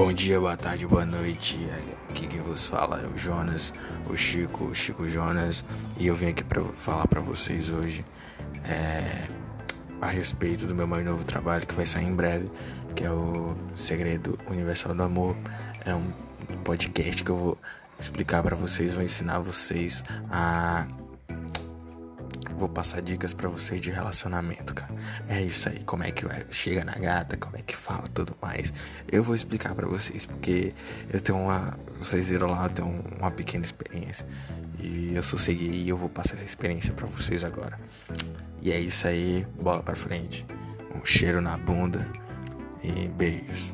Bom dia, boa tarde, boa noite. Aqui quem vos fala é o Jonas, o Chico, o Chico Jonas, e eu vim aqui para falar para vocês hoje é, a respeito do meu mais novo trabalho que vai sair em breve, que é o Segredo Universal do Amor. É um podcast que eu vou explicar para vocês, vou ensinar vocês a vou passar dicas para vocês de relacionamento, cara. É isso aí, como é que vai, chega na gata, como é que fala, tudo mais. Eu vou explicar para vocês, porque eu tenho uma, vocês viram lá, eu tenho uma pequena experiência e eu sosseguei e eu vou passar essa experiência para vocês agora. E é isso aí, bola para frente. Um cheiro na bunda e beijos.